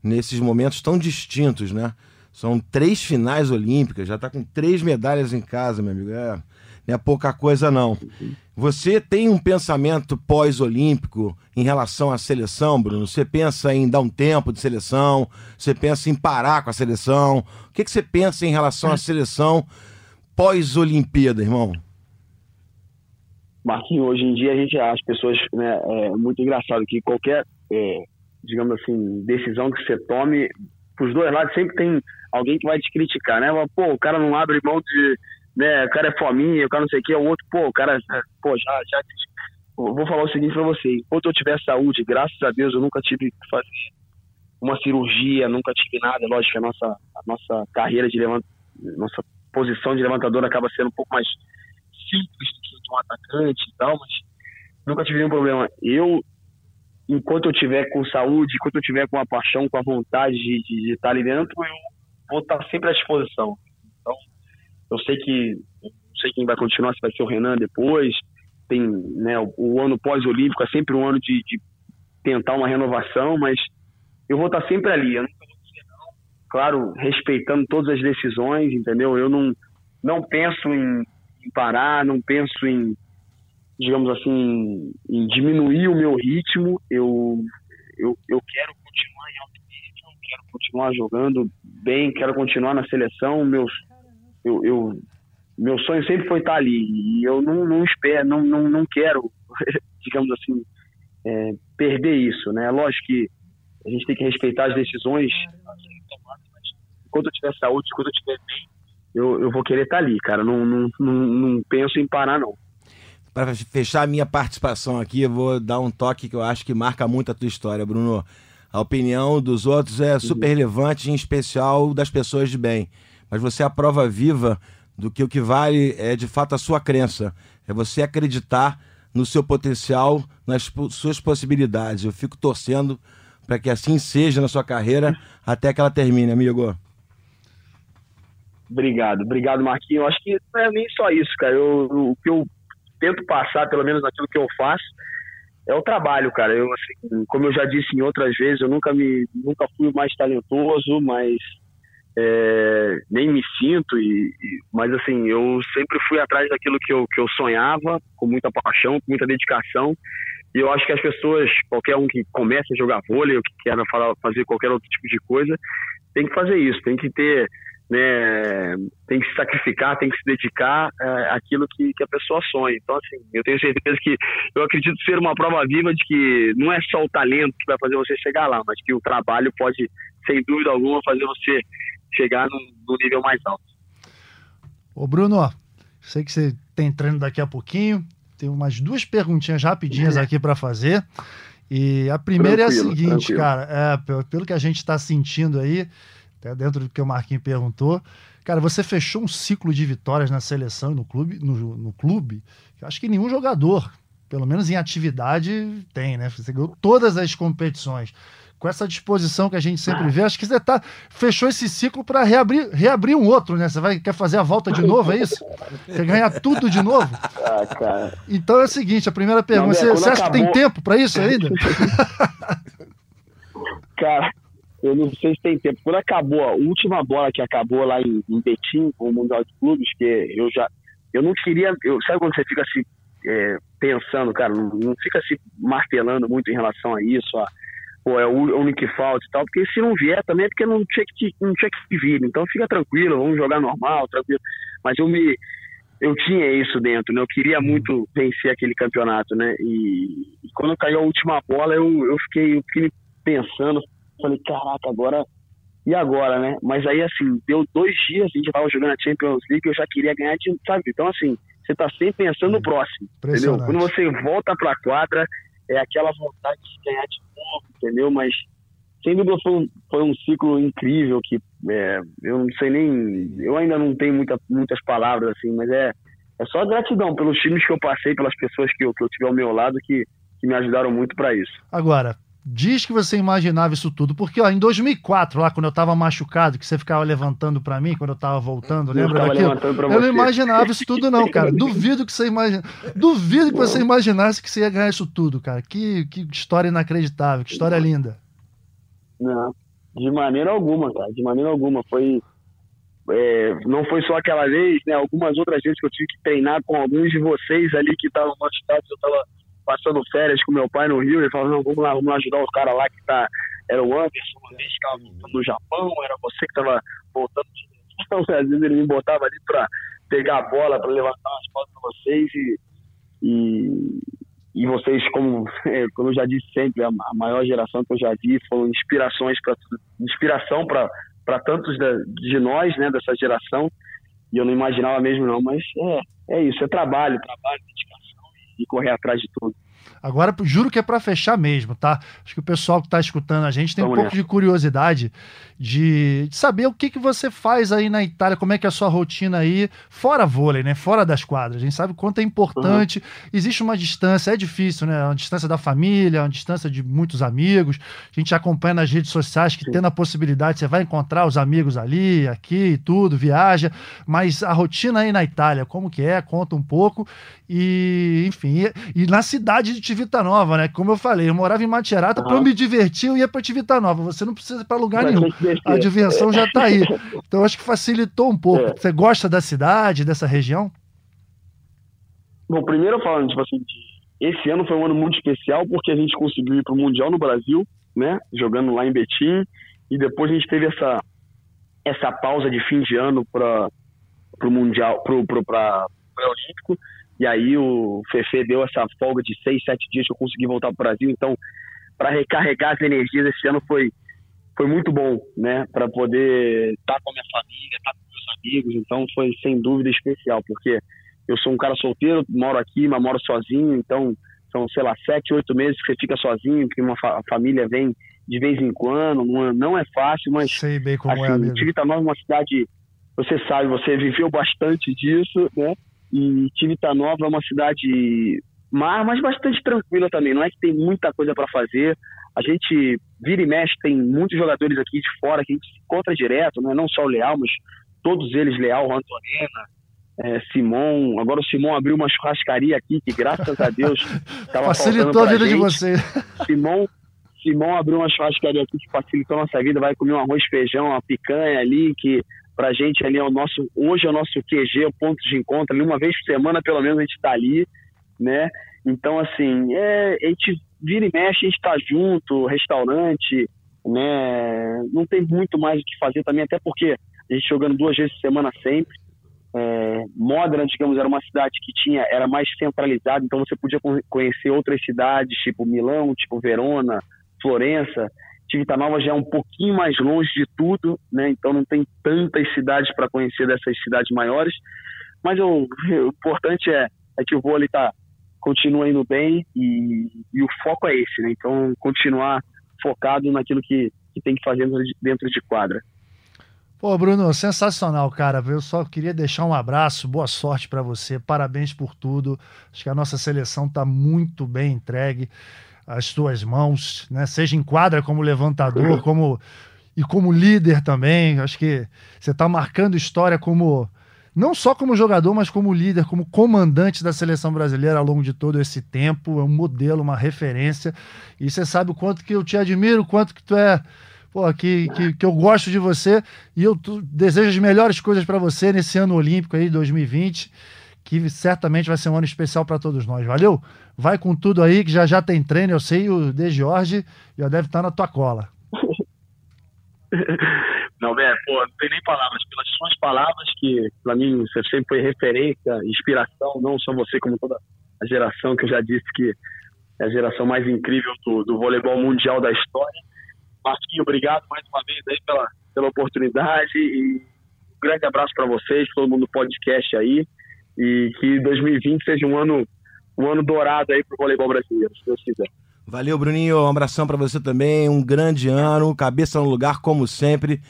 nesses momentos tão distintos, né? São três finais olímpicas, já está com três medalhas em casa, meu amigo. É, não é pouca coisa, não. Você tem um pensamento pós-olímpico em relação à seleção, Bruno? Você pensa em dar um tempo de seleção? Você pensa em parar com a seleção? O que, que você pensa em relação à seleção pós-Olimpíada, irmão? Marquinhos, hoje em dia a gente, as pessoas, né, é muito engraçado que qualquer, é, digamos assim, decisão que você tome, os dois lados sempre tem alguém que vai te criticar, né? Pô, o cara não abre mão de né, o cara é fominha, o cara não sei o que, o outro, pô, o cara, pô, já, já, vou falar o seguinte pra você, enquanto eu tiver saúde, graças a Deus, eu nunca tive que fazer uma cirurgia, nunca tive nada, lógico, a nossa, a nossa carreira de levant, nossa posição de levantador acaba sendo um pouco mais simples do que de um atacante e tal, mas nunca tive nenhum problema. Eu, enquanto eu tiver com saúde, enquanto eu tiver com a paixão, com a vontade de, de, de estar ali dentro, eu vou estar sempre à disposição. Eu sei que não sei quem vai continuar, se vai ser o Renan depois. Tem né, o, o ano pós-olímpico é sempre um ano de, de, tentar uma renovação, mas eu vou estar sempre ali. Eu não. Claro, respeitando todas as decisões, entendeu? Eu não, não penso em, em parar, não penso em, digamos assim, em diminuir o meu ritmo. Eu, eu, eu quero continuar em alto nível, quero continuar jogando bem, quero continuar na seleção. Meus eu, eu, meu sonho sempre foi estar ali e eu não, não espero, não, não, não quero, (laughs) digamos assim, é, perder isso, né? Lógico que a gente tem que respeitar as decisões, enquanto eu tiver saúde, enquanto eu estiver bem, eu, eu vou querer estar ali, cara. Não, não, não, não penso em parar, não. Para fechar a minha participação aqui, eu vou dar um toque que eu acho que marca muito a tua história, Bruno. A opinião dos outros é super relevante, em especial das pessoas de bem mas você é a prova viva do que o que vale é de fato a sua crença. É você acreditar no seu potencial, nas suas possibilidades. Eu fico torcendo para que assim seja na sua carreira até que ela termine, amigo. Obrigado, obrigado, Marquinhos. Acho que não é nem só isso, cara. Eu, o que eu tento passar, pelo menos naquilo que eu faço, é o trabalho, cara. Eu, assim, como eu já disse em outras vezes, eu nunca me, nunca fui mais talentoso, mas é, nem me sinto, e, e, mas assim, eu sempre fui atrás daquilo que eu, que eu sonhava, com muita paixão, com muita dedicação, e eu acho que as pessoas, qualquer um que começa a jogar vôlei, ou que quer fazer qualquer outro tipo de coisa, tem que fazer isso, tem que ter né, tem que se sacrificar, tem que se dedicar é, àquilo que, que a pessoa sonha. Então, assim, eu tenho certeza que eu acredito ser uma prova viva de que não é só o talento que vai fazer você chegar lá, mas que o trabalho pode, sem dúvida alguma, fazer você chegar no, nível mais alto. Ô, Bruno, sei que você tem treino daqui a pouquinho. Tem umas duas perguntinhas rapidinhas aqui para fazer. E a primeira tranquilo, é a seguinte, tranquilo. cara, é, pelo que a gente está sentindo aí, até dentro do que o Marquinhos perguntou. Cara, você fechou um ciclo de vitórias na seleção e no clube, no, no clube, que eu acho que nenhum jogador, pelo menos em atividade, tem, né? Você ganhou todas as competições. Com essa disposição que a gente sempre vê, acho que você tá, fechou esse ciclo para reabrir, reabrir um outro, né? Você vai, quer fazer a volta de novo, é isso? Quer ganhar tudo de novo? Ah, então é o seguinte, a primeira pergunta, Não, você, você acha acabou... que tem tempo para isso ainda? (laughs) cara, eu não sei se tem tempo. Quando acabou a última bola que acabou lá em, em Betim, com o Mundial de Clubes, que eu já. Eu não queria. Eu, sabe quando você fica assim, é, pensando, cara, não, não, fica se martelando muito em relação a isso, a, pô, é o único que falta e tal, porque se não vier também é porque não tinha que, não tinha que vir. Então fica tranquilo, vamos jogar normal, tranquilo. Mas eu me. Eu tinha isso dentro, né? Eu queria muito vencer aquele campeonato, né? E, e quando caiu a última bola, eu, eu, fiquei, eu fiquei pensando, Falei, caraca, agora. E agora, né? Mas aí, assim, deu dois dias, a gente tava jogando a Champions League, eu já queria ganhar de. Sabe? Então, assim, você tá sempre pensando no próximo. Entendeu? Quando você volta pra quadra, é aquela vontade de ganhar de novo, entendeu? Mas sem dúvida foi um, foi um ciclo incrível que é, eu não sei nem. Eu ainda não tenho muita, muitas palavras, assim, mas é, é só gratidão pelos times que eu passei, pelas pessoas que eu, que eu tive ao meu lado que, que me ajudaram muito para isso. Agora, Diz que você imaginava isso tudo, porque ó, em 2004, lá quando eu tava machucado, que você ficava levantando para mim quando eu tava voltando, eu lembra daquilo? Eu não imaginava isso tudo não, cara. Duvido que você imagina, duvido que você imaginasse que você ia ganhar isso tudo, cara. Que, que história inacreditável, que história linda. Não, de maneira alguma, cara, de maneira alguma. Foi é, não foi só aquela vez, né? Algumas outras vezes que eu tive que treinar com alguns de vocês ali que estavam machucados, eu tava passando férias com meu pai no Rio, ele não, vamos lá, vamos lá ajudar os caras lá que tá. Era o Anderson, uma vez que voltando do Japão, era você que estava voltando de (laughs) então, às vezes ele me botava ali para pegar a bola, para levantar as fotos para vocês e, e, e, vocês, como, (laughs) como eu já disse sempre, a, maior geração que eu já vi, foram inspirações para inspiração para tantos da, de nós, né, dessa geração, e eu não imaginava mesmo não, mas é, é isso, é trabalho, trabalho, dedicação e correr atrás de tudo. Agora, juro que é para fechar mesmo, tá? Acho que o pessoal que está escutando a gente tem Vamos um pouco de curiosidade de, de, saber o que, que você faz aí na Itália, como é que é a sua rotina aí, fora vôlei, né? Fora das quadras. A gente sabe o quanto é importante. Uhum. Existe uma distância, é difícil, né? Uma distância da família, uma distância de muitos amigos. A gente acompanha nas redes sociais que, Sim. tendo a possibilidade, você vai encontrar os amigos ali, aqui e tudo, viaja. Mas a rotina aí na Itália, como que é? Conta um pouco. E, enfim, e, e na cidade de Nova, né? Como eu falei, eu morava em Macerata, uhum. para eu me divertir, eu ia para Nova. Você não precisa ir para lugar Mas nenhum. A diversão já está aí. (laughs) Então acho que facilitou um pouco. É. Você gosta da cidade, dessa região? Bom, primeiro falando, tipo assim, esse ano foi um ano muito especial porque a gente conseguiu ir para o Mundial no Brasil, né? Jogando lá em Betim. E depois a gente teve essa, essa pausa de fim de ano para o Mundial, para o Olímpico. E aí o Fefe deu essa folga de seis, sete dias que eu consegui voltar para o Brasil. Então, para recarregar as energias esse ano foi, foi muito bom, né? Para poder estar tá com a minha família, estar tá com meus amigos. Então, foi sem dúvida especial, porque eu sou um cara solteiro, moro aqui, mas moro sozinho. Então, são, sei lá, sete, oito meses que você fica sozinho, que uma fa família vem de vez em quando. Não, é, é fácil, mas. Sei bem como é, assim, é, amigo. Tivitanova é uma cidade. Você sabe, você viveu bastante disso, né? E Tivitanova é uma cidade mar, mas bastante tranquila também. Não é que tem muita coisa para fazer. A gente vira e mexe, tem muitos jogadores aqui de fora que a gente se encontra direto, né? não só o Leal, mas todos eles, Leal, Antonena, é, Simon. Agora o Simon abriu uma churrascaria aqui, que graças a Deus (laughs) facilitou a vida gente. de você. Simon, Simon abriu uma churrascaria aqui que facilitou a nossa vida. Vai comer um arroz, feijão, uma picanha ali, que para a gente ali é o nosso, hoje é o nosso QG, o ponto de encontro, ali uma vez por semana pelo menos a gente está ali, né? Então, assim, é, a gente vira e mexe, a gente está junto, restaurante, né? Não tem muito mais o que fazer também, até porque a gente jogando duas vezes por semana sempre. É, Modena, digamos, era uma cidade que tinha era mais centralizada, então você podia conhecer outras cidades, tipo Milão, tipo Verona, Florença. Nova já é um pouquinho mais longe de tudo, né? Então não tem tantas cidades para conhecer dessas cidades maiores. Mas o, o importante é, é que o vôlei tá, continua indo bem e, e o foco é esse, né? Então continuar focado naquilo que, que tem que fazer dentro de quadra. Pô, Bruno, sensacional, cara. Eu só queria deixar um abraço, boa sorte para você, parabéns por tudo. Acho que a nossa seleção está muito bem entregue às tuas mãos, né? Seja em quadra como levantador, (laughs) como e como líder também. Acho que você está marcando história como não só como jogador, mas como líder, como comandante da seleção brasileira ao longo de todo esse tempo. É um modelo, uma referência. E você sabe o quanto que eu te admiro, o quanto que tu é. Pô, que, que, que eu gosto de você e eu desejo as melhores coisas para você nesse ano olímpico aí, 2020, que certamente vai ser um ano especial para todos nós. Valeu? Vai com tudo aí, que já já tem treino, eu sei, o De Jorge já deve estar na tua cola. (laughs) Não, Bé, pô, não tem nem palavras. Pelas suas palavras, que para mim você sempre foi referência, inspiração, não só você, como toda a geração que eu já disse que é a geração mais incrível do, do voleibol mundial da história. Marquinho, obrigado mais uma vez aí pela, pela oportunidade e um grande abraço para vocês, todo mundo do podcast aí e que 2020 seja um ano um ano dourado aí pro voleibol brasileiro, se Deus quiser. Valeu, Bruninho. Um abração para você também. Um grande ano, cabeça no lugar, como sempre.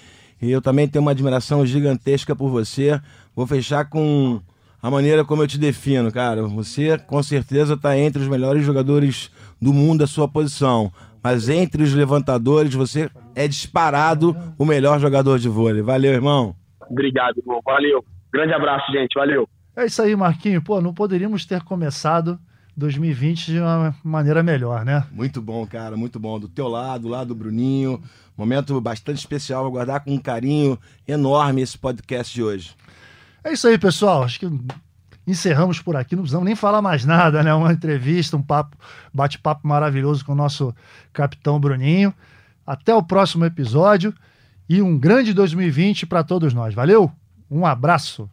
E eu também tenho uma admiração gigantesca por você. Vou fechar com a maneira como eu te defino, cara. Você com certeza está entre os melhores jogadores do mundo da sua posição. Mas entre os levantadores, você é disparado o melhor jogador de vôlei. Valeu, irmão. Obrigado, irmão. Valeu. Grande abraço, gente. Valeu. É isso aí, Marquinho. Pô, não poderíamos ter começado 2020 de uma maneira melhor, né? Muito bom, cara, muito bom. Do teu lado, lá do Bruninho. Momento bastante especial. Vou guardar com um carinho enorme esse podcast de hoje. É isso aí, pessoal. Acho que encerramos por aqui. Não precisamos nem falar mais nada, né? Uma entrevista, um papo, bate-papo maravilhoso com o nosso capitão Bruninho. Até o próximo episódio e um grande 2020 para todos nós. Valeu? Um abraço.